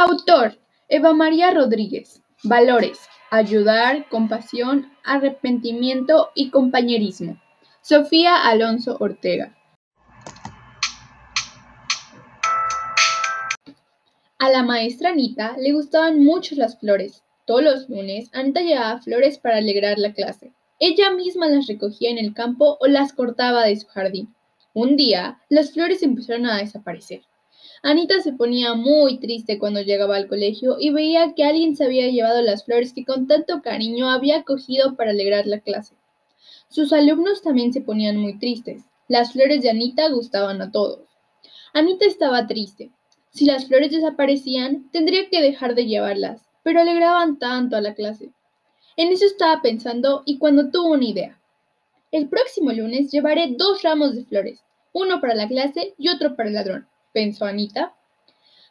Autor: Eva María Rodríguez. Valores: ayudar, compasión, arrepentimiento y compañerismo. Sofía Alonso Ortega. A la maestra Anita le gustaban mucho las flores. Todos los lunes, Anita llevaba flores para alegrar la clase. Ella misma las recogía en el campo o las cortaba de su jardín. Un día, las flores empezaron a desaparecer. Anita se ponía muy triste cuando llegaba al colegio y veía que alguien se había llevado las flores que con tanto cariño había cogido para alegrar la clase. Sus alumnos también se ponían muy tristes. Las flores de Anita gustaban a todos. Anita estaba triste. Si las flores desaparecían, tendría que dejar de llevarlas, pero alegraban tanto a la clase. En eso estaba pensando y cuando tuvo una idea. El próximo lunes llevaré dos ramos de flores, uno para la clase y otro para el ladrón, pensó Anita.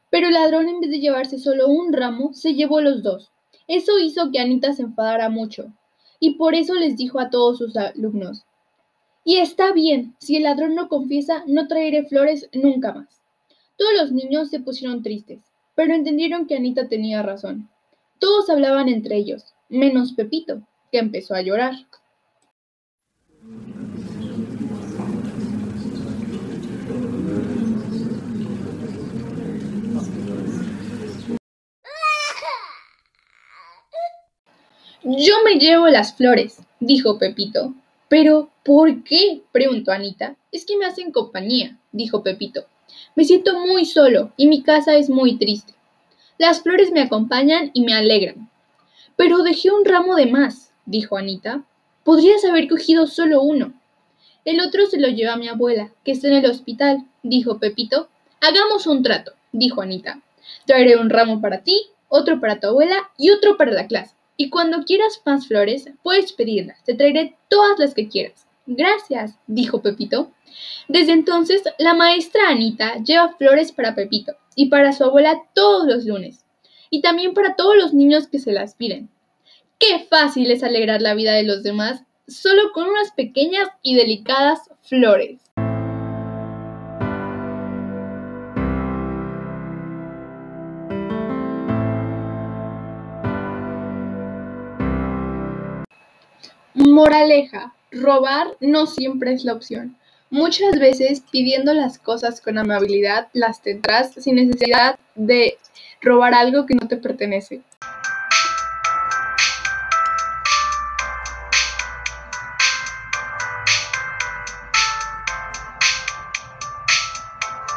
Pero el ladrón en vez de llevarse solo un ramo, se llevó los dos. Eso hizo que Anita se enfadara mucho, y por eso les dijo a todos sus alumnos, y está bien, si el ladrón no confiesa, no traeré flores nunca más. Todos los niños se pusieron tristes, pero entendieron que Anita tenía razón. Todos hablaban entre ellos, menos Pepito, que empezó a llorar. Yo me llevo las flores, dijo Pepito. Pero, ¿por qué? preguntó Anita. Es que me hacen compañía, dijo Pepito. Me siento muy solo y mi casa es muy triste. Las flores me acompañan y me alegran. Pero dejé un ramo de más, dijo Anita. Podrías haber cogido solo uno. El otro se lo lleva a mi abuela, que está en el hospital, dijo Pepito. Hagamos un trato, dijo Anita. Traeré un ramo para ti, otro para tu abuela y otro para la clase. Y cuando quieras más flores, puedes pedirlas. Te traeré todas las que quieras. Gracias, dijo Pepito. Desde entonces, la maestra Anita lleva flores para Pepito y para su abuela todos los lunes y también para todos los niños que se las piden. Qué fácil es alegrar la vida de los demás solo con unas pequeñas y delicadas flores. Moraleja, robar no siempre es la opción. Muchas veces pidiendo las cosas con amabilidad las tendrás sin necesidad de robar algo que no te pertenece.